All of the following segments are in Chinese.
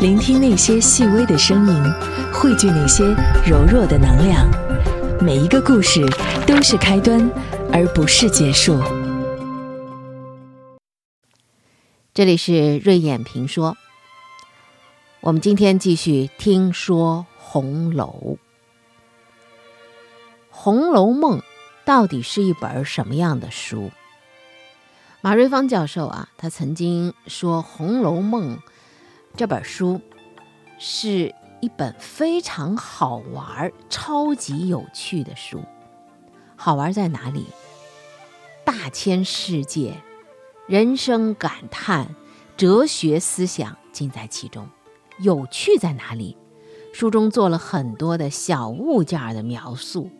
聆听那些细微的声音，汇聚那些柔弱的能量。每一个故事都是开端，而不是结束。这里是瑞眼评说，我们今天继续听说红楼。《红楼梦》到底是一本什么样的书？马瑞芳教授啊，他曾经说，《红楼梦》这本书是一本非常好玩、超级有趣的书。好玩在哪里？大千世界、人生感叹、哲学思想尽在其中。有趣在哪里？书中做了很多的小物件的描述，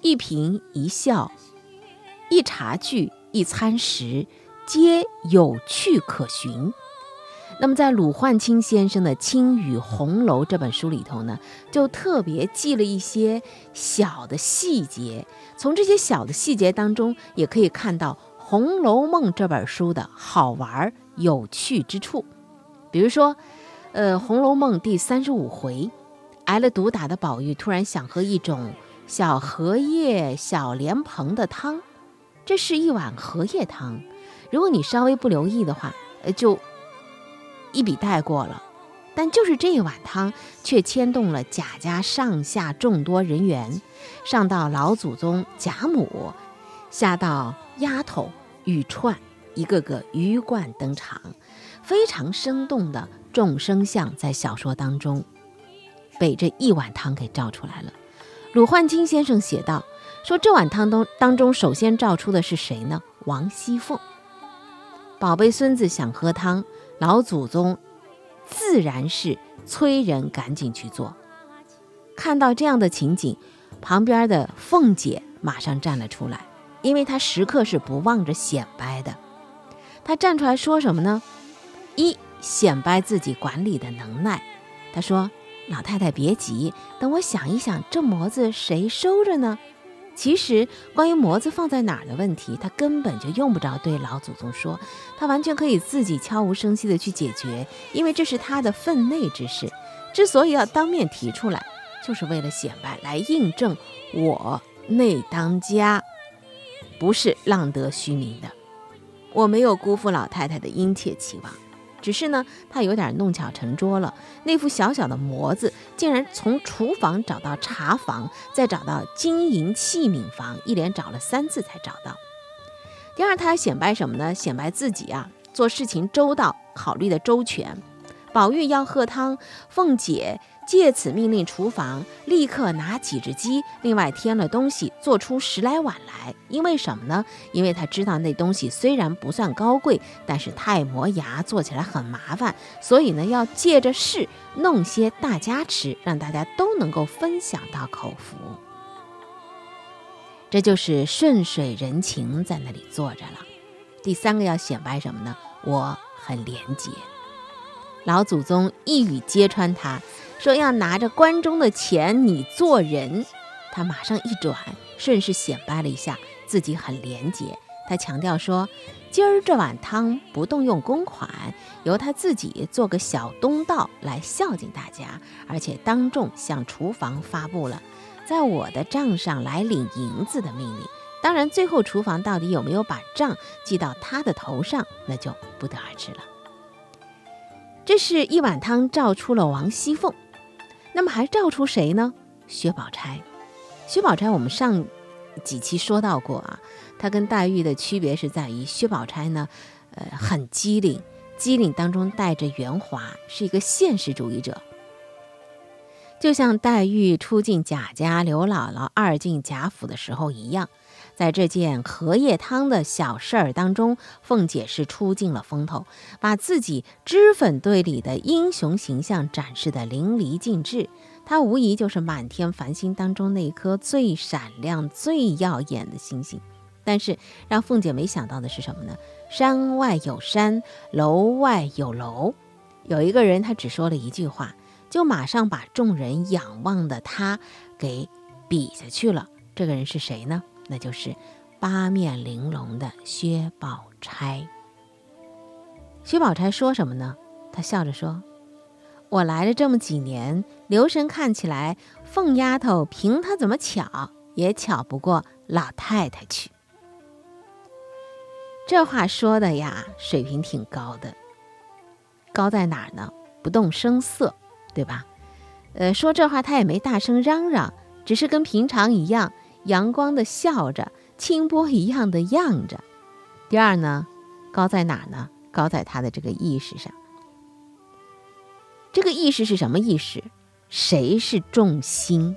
一颦一笑，一茶具。一餐食皆有趣可寻。那么，在鲁焕清先生的《青雨红楼》这本书里头呢，就特别记了一些小的细节。从这些小的细节当中，也可以看到《红楼梦》这本书的好玩有趣之处。比如说，呃，《红楼梦》第三十五回，挨了毒打的宝玉突然想喝一种小荷叶、小莲蓬的汤。这是一碗荷叶汤，如果你稍微不留意的话，呃，就一笔带过了。但就是这一碗汤，却牵动了贾家上下众多人员，上到老祖宗贾母，下到丫头玉串，一个个鱼贯登场，非常生动的众生相在小说当中被这一碗汤给照出来了。鲁焕清先生写道。说这碗汤当当中，首先照出的是谁呢？王熙凤。宝贝孙子想喝汤，老祖宗自然是催人赶紧去做。看到这样的情景，旁边的凤姐马上站了出来，因为她时刻是不忘着显摆的。她站出来说什么呢？一显摆自己管理的能耐。她说：“老太太别急，等我想一想，这模子谁收着呢？”其实，关于模子放在哪儿的问题，他根本就用不着对老祖宗说，他完全可以自己悄无声息的去解决，因为这是他的分内之事。之所以要当面提出来，就是为了显摆，来印证我内当家，不是浪得虚名的，我没有辜负老太太的殷切期望。只是呢，他有点弄巧成拙了。那副小小的模子，竟然从厨房找到茶房，再找到金银器皿房，一连找了三次才找到。第二，他显摆什么呢？显摆自己啊，做事情周到，考虑的周全。宝玉要喝汤，凤姐。借此命令厨房立刻拿几只鸡，另外添了东西，做出十来碗来。因为什么呢？因为他知道那东西虽然不算高贵，但是太磨牙，做起来很麻烦，所以呢，要借着事弄些大家吃，让大家都能够分享到口福。这就是顺水人情在那里坐着了。第三个要显摆什么呢？我很廉洁。老祖宗一语揭穿他。说要拿着关中的钱，你做人，他马上一转，顺势显摆了一下自己很廉洁。他强调说，今儿这碗汤不动用公款，由他自己做个小东道来孝敬大家，而且当众向厨房发布了在我的账上来领银子的命令。当然，最后厨房到底有没有把账记到他的头上，那就不得而知了。这是一碗汤照出了王熙凤。那么还照出谁呢？薛宝钗。薛宝钗，我们上几期说到过啊，她跟黛玉的区别是在于薛宝钗呢，呃，很机灵，机灵当中带着圆滑，是一个现实主义者。就像黛玉初进贾家，刘姥姥二进贾府的时候一样。在这件荷叶汤的小事儿当中，凤姐是出尽了风头，把自己脂粉堆里的英雄形象展示得淋漓尽致。她无疑就是满天繁星当中那颗最闪亮、最耀眼的星星。但是让凤姐没想到的是什么呢？山外有山，楼外有楼。有一个人，他只说了一句话，就马上把众人仰望的他给比下去了。这个人是谁呢？那就是八面玲珑的薛宝钗。薛宝钗说什么呢？她笑着说：“我来了这么几年，留神看起来，凤丫头凭她怎么巧，也巧不过老太太去。这话说的呀，水平挺高的。高在哪儿呢？不动声色，对吧？呃，说这话他也没大声嚷嚷，只是跟平常一样，阳光的笑着，清波一样的漾着。第二呢，高在哪呢？高在他的这个意识上。这个意识是什么意识？谁是重心？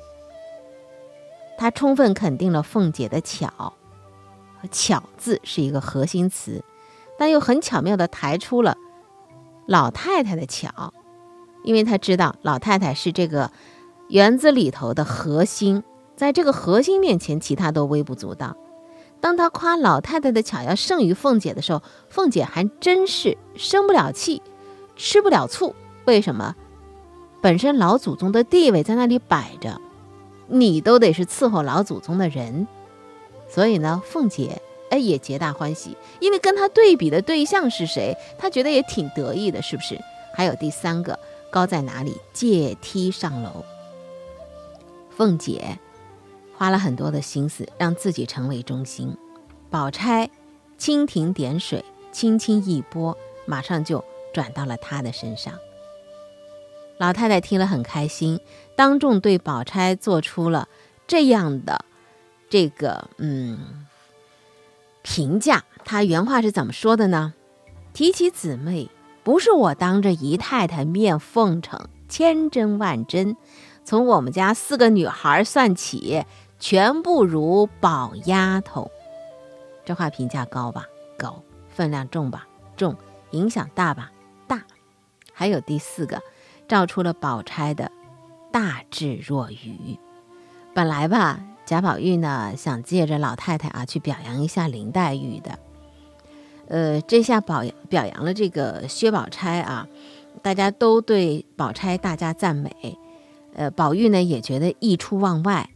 他充分肯定了凤姐的巧，巧字是一个核心词，但又很巧妙地抬出了老太太的巧，因为他知道老太太是这个园子里头的核心，在这个核心面前，其他都微不足道。当他夸老太太的巧要胜于凤姐的时候，凤姐还真是生不了气，吃不了醋。为什么？本身老祖宗的地位在那里摆着，你都得是伺候老祖宗的人，所以呢，凤姐哎也皆大欢喜，因为跟她对比的对象是谁，她觉得也挺得意的，是不是？还有第三个高在哪里？借梯上楼，凤姐。花了很多的心思让自己成为中心，宝钗蜻蜓点水，轻轻一拨，马上就转到了她的身上。老太太听了很开心，当众对宝钗做出了这样的这个嗯评价。她原话是怎么说的呢？提起姊妹，不是我当着姨太太面奉承，千真万真。从我们家四个女孩算起。全不如宝丫头，这话评价高吧？高，分量重吧？重，影响大吧？大。还有第四个，照出了宝钗的大智若愚。本来吧，贾宝玉呢想借着老太太啊去表扬一下林黛玉的，呃，这下表表扬了这个薛宝钗啊，大家都对宝钗大加赞美，呃，宝玉呢也觉得意出望外。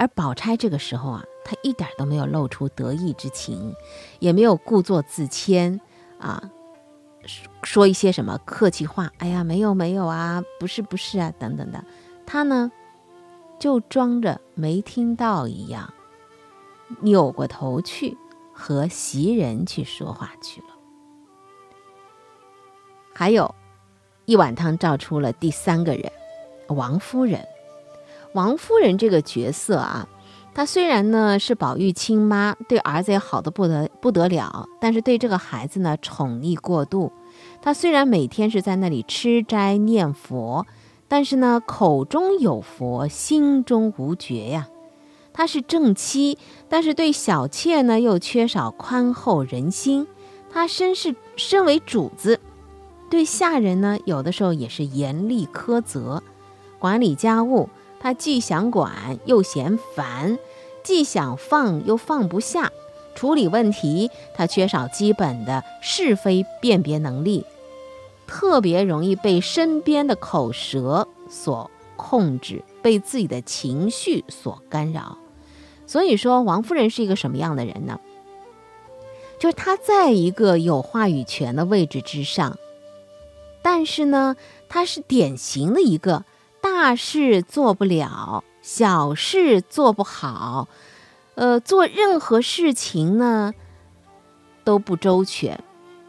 而宝钗这个时候啊，她一点都没有露出得意之情，也没有故作自谦啊，说一些什么客气话。哎呀，没有没有啊，不是不是啊，等等的。她呢，就装着没听到一样，扭过头去和袭人去说话去了。还有一碗汤照出了第三个人，王夫人。王夫人这个角色啊，她虽然呢是宝玉亲妈，对儿子也好的不得不得了，但是对这个孩子呢宠溺过度。她虽然每天是在那里吃斋念佛，但是呢口中有佛，心中无觉呀。她是正妻，但是对小妾呢又缺少宽厚人心。她身是身为主子，对下人呢有的时候也是严厉苛责，管理家务。他既想管又嫌烦，既想放又放不下，处理问题他缺少基本的是非辨别能力，特别容易被身边的口舌所控制，被自己的情绪所干扰。所以说，王夫人是一个什么样的人呢？就是她在一个有话语权的位置之上，但是呢，她是典型的一个。大事做不了，小事做不好，呃，做任何事情呢都不周全，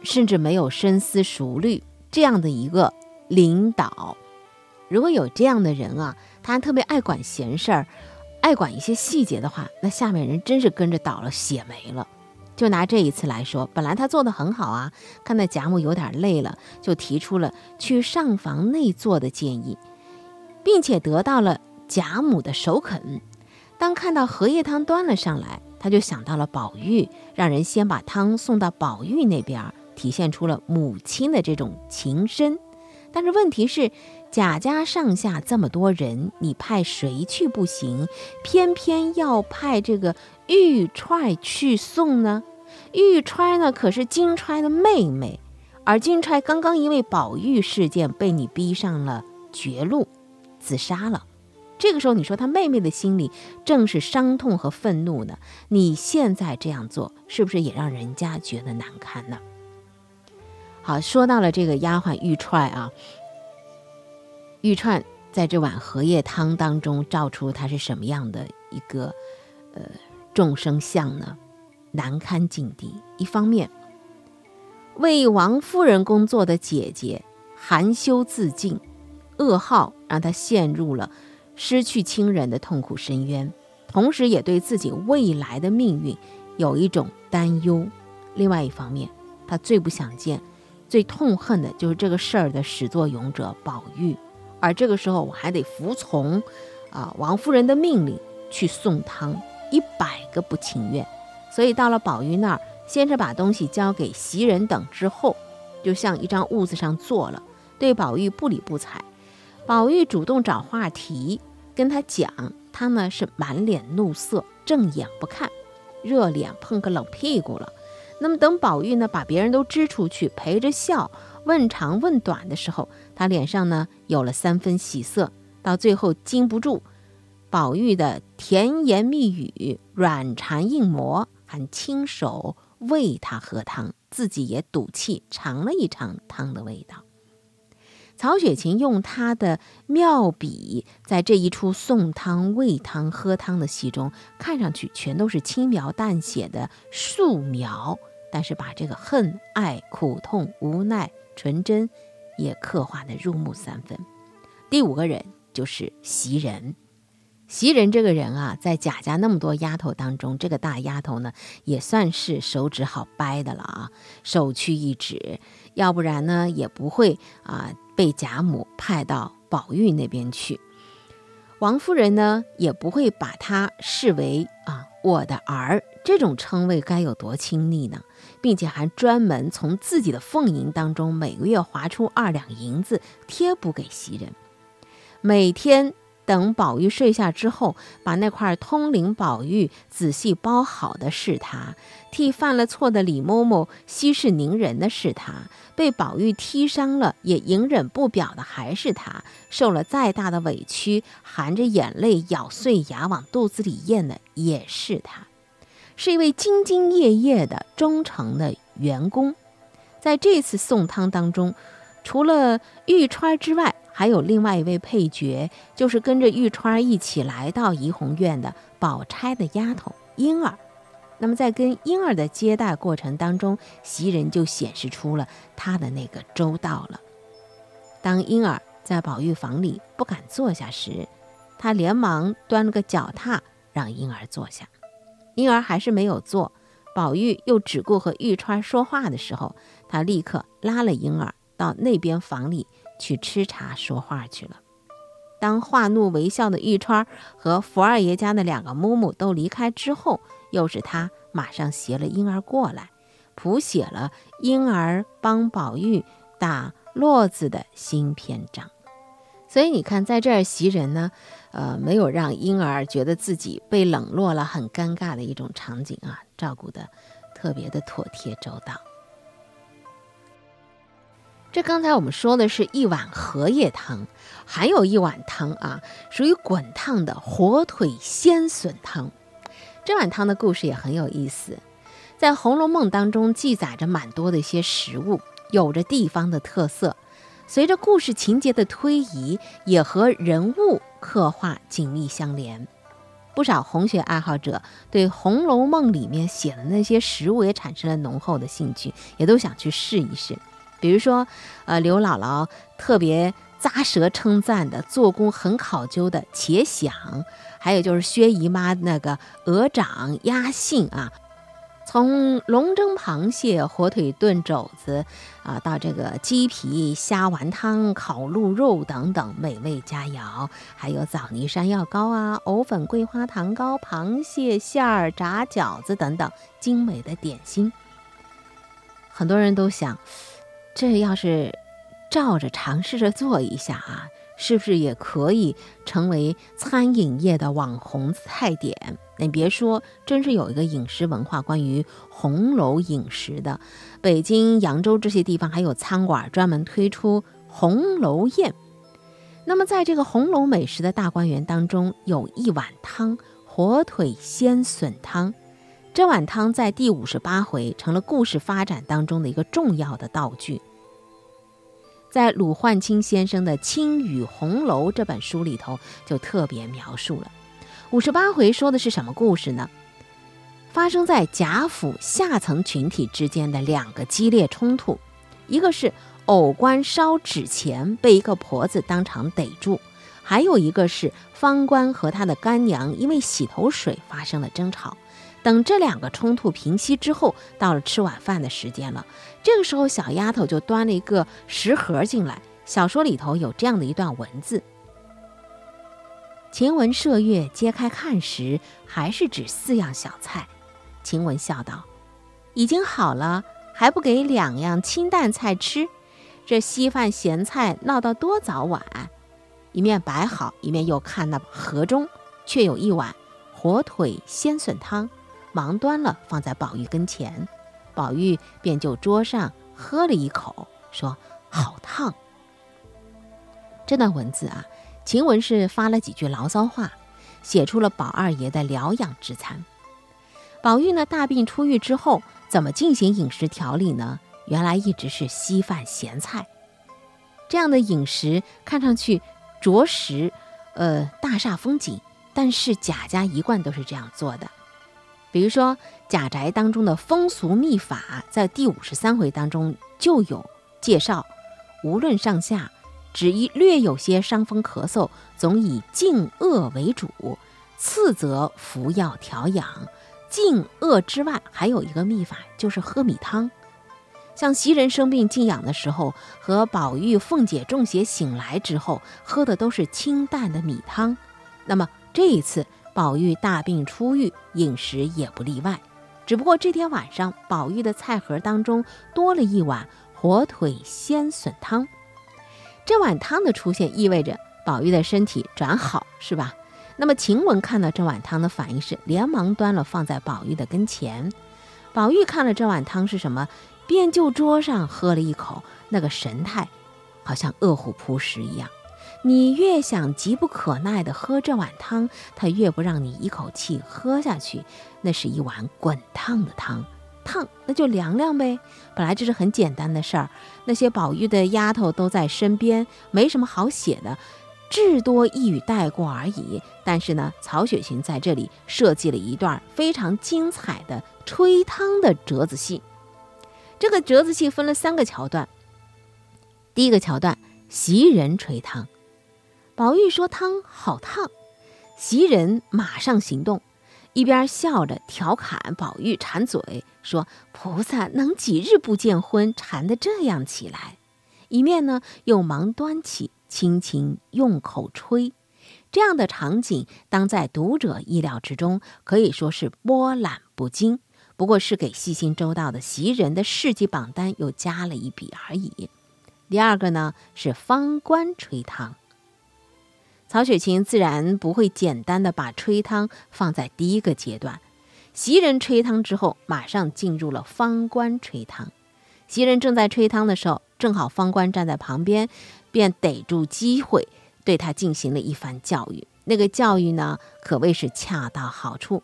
甚至没有深思熟虑。这样的一个领导，如果有这样的人啊，他特别爱管闲事儿，爱管一些细节的话，那下面人真是跟着倒了血霉了。就拿这一次来说，本来他做的很好啊，看到贾母有点累了，就提出了去上房内坐的建议。并且得到了贾母的首肯。当看到荷叶汤端了上来，他就想到了宝玉，让人先把汤送到宝玉那边，体现出了母亲的这种情深。但是问题是，贾家上下这么多人，你派谁去不行，偏偏要派这个玉钏去送呢？玉钏呢，可是金钏的妹妹，而金钏刚刚因为宝玉事件被你逼上了绝路。自杀了，这个时候你说他妹妹的心里正是伤痛和愤怒呢？你现在这样做，是不是也让人家觉得难堪呢？好，说到了这个丫鬟玉钏啊，玉串在这碗荷叶汤当中照出她是什么样的一个呃众生相呢？难堪境地。一方面，为王夫人工作的姐姐含羞自尽，噩耗让他陷入了失去亲人的痛苦深渊，同时也对自己未来的命运有一种担忧。另外一方面，他最不想见、最痛恨的就是这个事儿的始作俑者宝玉，而这个时候我还得服从啊王夫人的命令去送汤，一百个不情愿。所以到了宝玉那儿，先是把东西交给袭人等，之后就像一张褥子上坐了，对宝玉不理不睬。宝玉主动找话题跟他讲，他呢是满脸怒色，正眼不看，热脸碰个冷屁股了。那么等宝玉呢把别人都支出去，陪着笑，问长问短的时候，他脸上呢有了三分喜色。到最后禁不住宝玉的甜言蜜语，软缠硬磨。还亲手喂他喝汤，自己也赌气尝了一尝汤的味道。曹雪芹用他的妙笔，在这一出送汤、喂汤、喝汤的戏中，看上去全都是轻描淡写的素描，但是把这个恨、爱、苦痛、无奈、纯真，也刻画的入木三分。第五个人就是袭人。袭人这个人啊，在贾家那么多丫头当中，这个大丫头呢，也算是手指好掰的了啊，首屈一指，要不然呢，也不会啊被贾母派到宝玉那边去。王夫人呢，也不会把她视为啊我的儿，这种称谓该有多亲昵呢？并且还专门从自己的俸银当中每个月划出二两银子贴补给袭人，每天。等宝玉睡下之后，把那块通灵宝玉仔细包好的是他；替犯了错的李嬷嬷息事宁人的是他；被宝玉踢伤了也隐忍不表的还是他；受了再大的委屈，含着眼泪咬碎牙往肚子里咽的也是他。是一位兢兢业业的忠诚的员工。在这次送汤当中，除了玉钏之外，还有另外一位配角，就是跟着玉钏一起来到怡红院的宝钗的丫头莺儿。那么在跟莺儿的接待过程当中，袭人就显示出了她的那个周到了。当莺儿在宝玉房里不敢坐下时，她连忙端了个脚踏让莺儿坐下。莺儿还是没有坐，宝玉又只顾和玉川说话的时候，他立刻拉了莺儿到那边房里。去吃茶说话去了。当化怒为笑的玉钏和福二爷家的两个嬷嬷都离开之后，又是他马上携了婴儿过来，谱写了婴儿帮宝玉打络子的新篇章。所以你看，在这儿袭人呢，呃，没有让婴儿觉得自己被冷落了，很尴尬的一种场景啊，照顾的特别的妥帖周到。这刚才我们说的是一碗荷叶汤，还有一碗汤啊，属于滚烫的火腿鲜笋汤。这碗汤的故事也很有意思，在《红楼梦》当中记载着蛮多的一些食物，有着地方的特色。随着故事情节的推移，也和人物刻画紧密相连。不少红学爱好者对《红楼梦》里面写的那些食物也产生了浓厚的兴趣，也都想去试一试。比如说，呃，刘姥姥特别咂舌称赞的，做工很考究的茄鲞，还有就是薛姨妈那个鹅掌鸭杏啊，从龙蒸螃蟹、火腿炖肘子啊，到这个鸡皮虾丸汤、烤鹿肉等等美味佳肴，还有枣泥山药糕啊、藕粉桂花糖糕、螃蟹馅儿炸饺子等等精美的点心，很多人都想。这要是照着尝试着做一下啊，是不是也可以成为餐饮业的网红菜点？你别说，真是有一个饮食文化，关于红楼饮食的，北京、扬州这些地方还有餐馆专门推出红楼宴。那么，在这个红楼美食的大观园当中，有一碗汤——火腿鲜笋汤。这碗汤在第五十八回成了故事发展当中的一个重要的道具。在鲁焕清先生的《青雨红楼》这本书里头就特别描述了。五十八回说的是什么故事呢？发生在贾府下层群体之间的两个激烈冲突，一个是偶官烧纸钱被一个婆子当场逮住，还有一个是方官和他的干娘因为洗头水发生了争吵。等这两个冲突平息之后，到了吃晚饭的时间了。这个时候，小丫头就端了一个食盒进来。小说里头有这样的一段文字：“晴雯麝月揭开看时，还是只四样小菜。”晴雯笑道：“已经好了，还不给两样清淡菜吃？这稀饭咸菜闹到多早晚？”一面摆好，一面又看那盒中，却有一碗火腿鲜笋汤。忙端了，放在宝玉跟前，宝玉便就桌上喝了一口，说：“好烫。”这段文字啊，晴雯是发了几句牢骚话，写出了宝二爷的疗养之餐。宝玉呢，大病初愈之后，怎么进行饮食调理呢？原来一直是稀饭咸菜，这样的饮食看上去着实，呃，大煞风景。但是贾家一贯都是这样做的。比如说贾宅当中的风俗秘法，在第五十三回当中就有介绍。无论上下，只一略有些伤风咳嗽，总以静恶为主，次则服药调养。静恶之外，还有一个秘法，就是喝米汤。像袭人生病静养的时候，和宝玉、凤姐中邪醒来之后，喝的都是清淡的米汤。那么这一次。宝玉大病初愈，饮食也不例外。只不过这天晚上，宝玉的菜盒当中多了一碗火腿鲜笋汤。这碗汤的出现，意味着宝玉的身体转好，是吧？那么晴雯看到这碗汤的反应是，连忙端了放在宝玉的跟前。宝玉看了这碗汤是什么，便就桌上喝了一口，那个神态，好像饿虎扑食一样。你越想急不可耐地喝这碗汤，他越不让你一口气喝下去。那是一碗滚烫的汤，烫那就凉凉呗。本来这是很简单的事儿，那些宝玉的丫头都在身边，没什么好写的，至多一语带过而已。但是呢，曹雪芹在这里设计了一段非常精彩的吹汤的折子戏。这个折子戏分了三个桥段。第一个桥段，袭人吹汤。宝玉说：“汤好烫。”袭人马上行动，一边笑着调侃宝玉馋嘴，说：“菩萨能几日不见荤，馋得这样起来？”一面呢，又忙端起，轻轻用口吹。这样的场景，当在读者意料之中，可以说是波澜不惊。不过是给细心周到的袭人的事迹榜单又加了一笔而已。第二个呢，是方官吹汤。曹雪芹自然不会简单的把吹汤放在第一个阶段，袭人吹汤之后，马上进入了方官吹汤。袭人正在吹汤的时候，正好方官站在旁边，便逮住机会对他进行了一番教育。那个教育呢，可谓是恰到好处。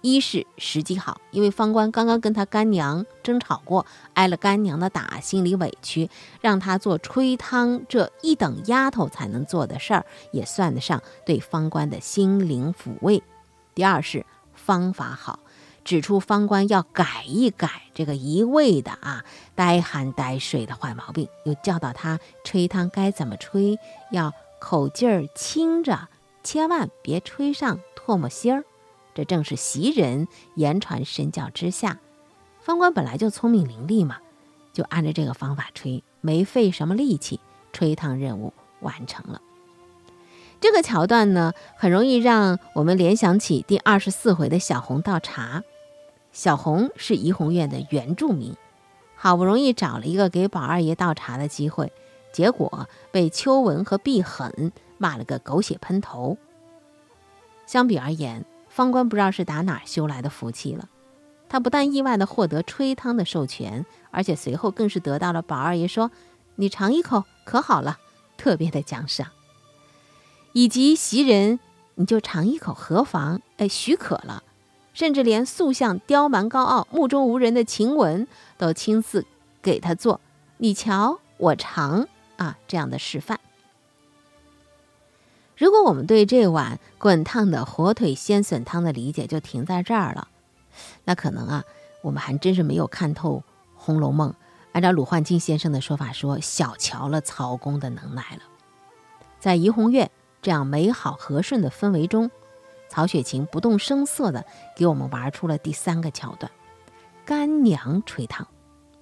一是时机好，因为方官刚刚跟他干娘争吵过，挨了干娘的打，心里委屈，让他做吹汤这一等丫头才能做的事儿，也算得上对方官的心灵抚慰。第二是方法好，指出方官要改一改这个一味的啊呆憨呆睡的坏毛病，又教导他吹汤该怎么吹，要口劲儿轻着，千万别吹上唾沫星儿。这正是袭人言传身教之下，方官本来就聪明伶俐嘛，就按照这个方法吹，没费什么力气，吹汤任务完成了。这个桥段呢，很容易让我们联想起第二十四回的小红倒茶。小红是怡红院的原住民，好不容易找了一个给宝二爷倒茶的机会，结果被秋纹和碧狠骂了个狗血喷头。相比而言，方官不知道是打哪儿修来的福气了，他不但意外的获得吹汤的授权，而且随后更是得到了宝二爷说：“你尝一口可好了，特别的奖赏。”以及袭人，你就尝一口何妨？哎，许可了，甚至连素相刁蛮高傲、目中无人的晴雯都亲自给他做。你瞧，我尝，啊这样的示范。如果我们对这碗滚烫的火腿鲜笋汤的理解就停在这儿了，那可能啊，我们还真是没有看透《红楼梦》。按照鲁焕金先生的说法，说小瞧了曹公的能耐了。在怡红院这样美好和顺的氛围中，曹雪芹不动声色地给我们玩出了第三个桥段——干娘吹汤。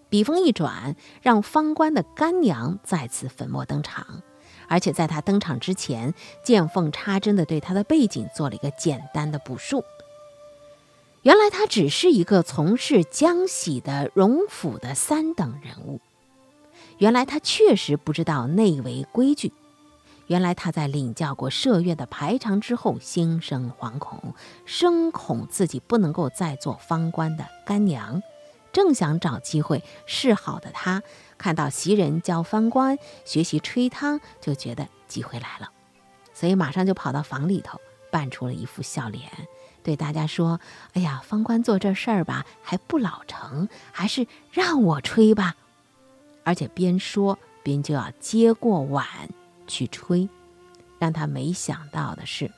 笔锋一转，让方官的干娘再次粉墨登场。而且在他登场之前，见缝插针地对他的背景做了一个简单的补述。原来他只是一个从事江喜的荣府的三等人物。原来他确实不知道内围规矩。原来他在领教过麝月的排场之后，心生惶恐，生恐自己不能够再做方官的干娘。正想找机会示好的他。看到袭人教方官学习吹汤，就觉得机会来了，所以马上就跑到房里头，扮出了一副笑脸，对大家说：“哎呀，方官做这事儿吧，还不老成，还是让我吹吧。”而且边说边就要接过碗去吹。让他没想到的是，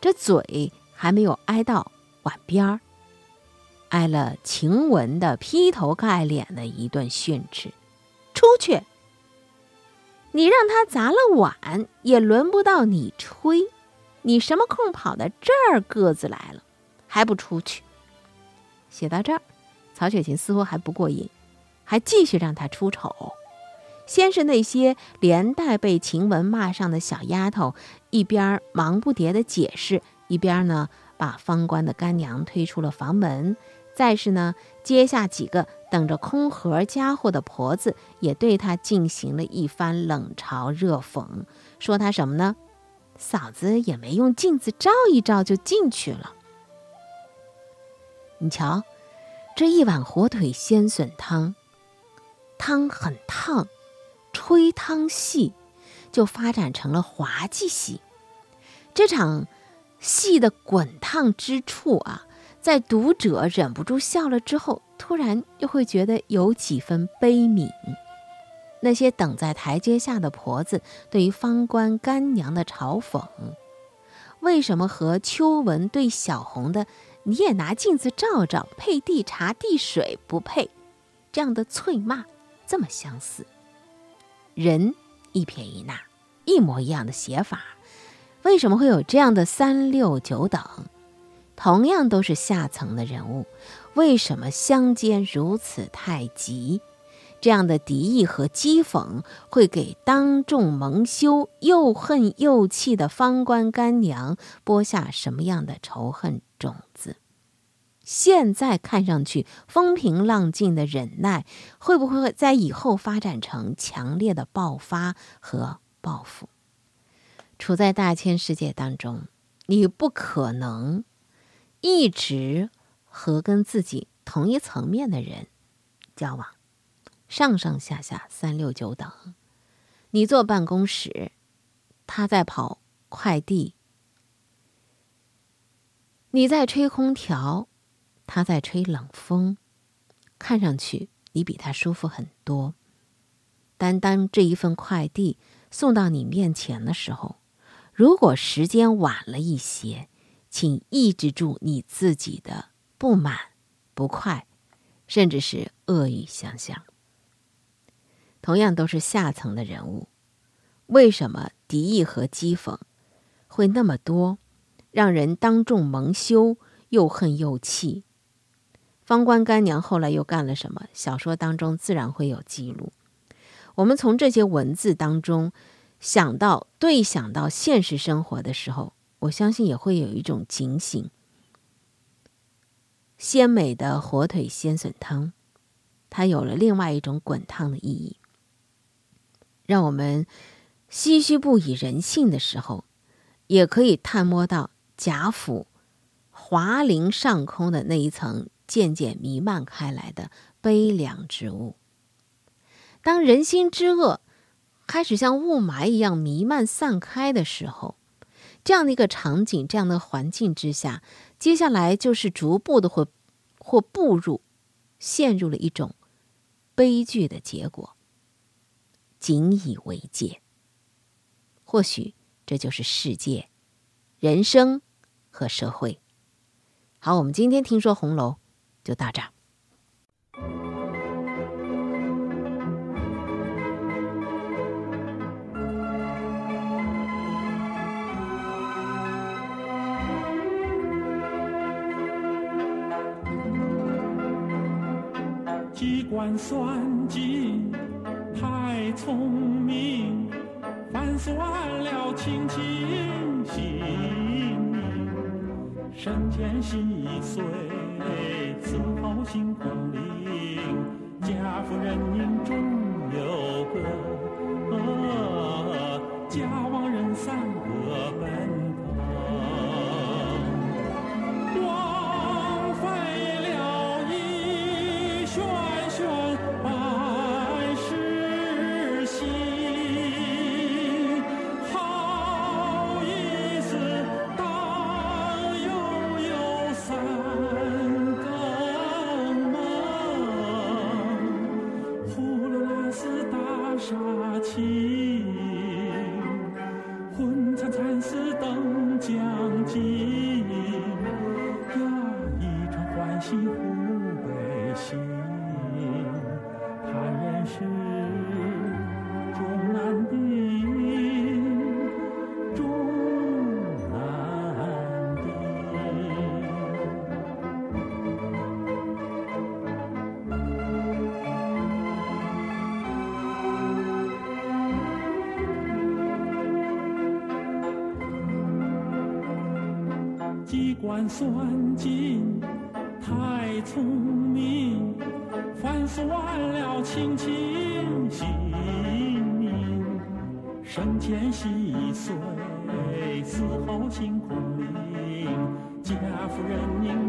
这嘴还没有挨到碗边儿。挨了晴雯的劈头盖脸的一顿训斥，出去！你让他砸了碗，也轮不到你吹。你什么空跑到这儿各自来了，还不出去？写到这儿，曹雪芹似乎还不过瘾，还继续让他出丑。先是那些连带被晴雯骂上的小丫头，一边忙不迭的解释，一边呢把方官的干娘推出了房门。再是呢，接下几个等着空盒家伙的婆子，也对他进行了一番冷嘲热讽，说他什么呢？嫂子也没用镜子照一照就进去了。你瞧，这一碗火腿鲜笋汤，汤很烫，吹汤戏就发展成了滑稽戏。这场戏的滚烫之处啊。在读者忍不住笑了之后，突然又会觉得有几分悲悯。那些等在台阶下的婆子对于方官干娘的嘲讽，为什么和秋文对小红的“你也拿镜子照照，配地茶递水不配”这样的啐骂这么相似？人一撇一捺，一模一样的写法，为什么会有这样的三六九等？同样都是下层的人物，为什么相间如此太急？这样的敌意和讥讽会给当众蒙羞、又恨又气的方官干娘播下什么样的仇恨种子？现在看上去风平浪静的忍耐，会不会在以后发展成强烈的爆发和报复？处在大千世界当中，你不可能。一直和跟自己同一层面的人交往，上上下下三六九等。你坐办公室，他在跑快递；你在吹空调，他在吹冷风。看上去你比他舒服很多，但当这一份快递送到你面前的时候，如果时间晚了一些。请抑制住你自己的不满、不快，甚至是恶语相向。同样都是下层的人物，为什么敌意和讥讽会那么多，让人当众蒙羞，又恨又气？方官干娘后来又干了什么？小说当中自然会有记录。我们从这些文字当中想到，对想到现实生活的时候。我相信也会有一种警醒。鲜美的火腿鲜笋汤，它有了另外一种滚烫的意义，让我们唏嘘不已人性的时候，也可以探摸到贾府华林上空的那一层渐渐弥漫开来的悲凉之物。当人心之恶开始像雾霾一样弥漫散开的时候。这样的一个场景，这样的环境之下，接下来就是逐步的或或步入，陷入了一种悲剧的结果。仅以为戒。或许这就是世界、人生和社会。好，我们今天听说红楼就到这儿。机关算尽太聪明，反算了卿卿性命。身兼细碎，伺候新空灵。家夫人宁终有个，家亡人散心，叹人世终难定，终难定。机关算了卿卿性命。生前细碎，死后心空灵。家夫人营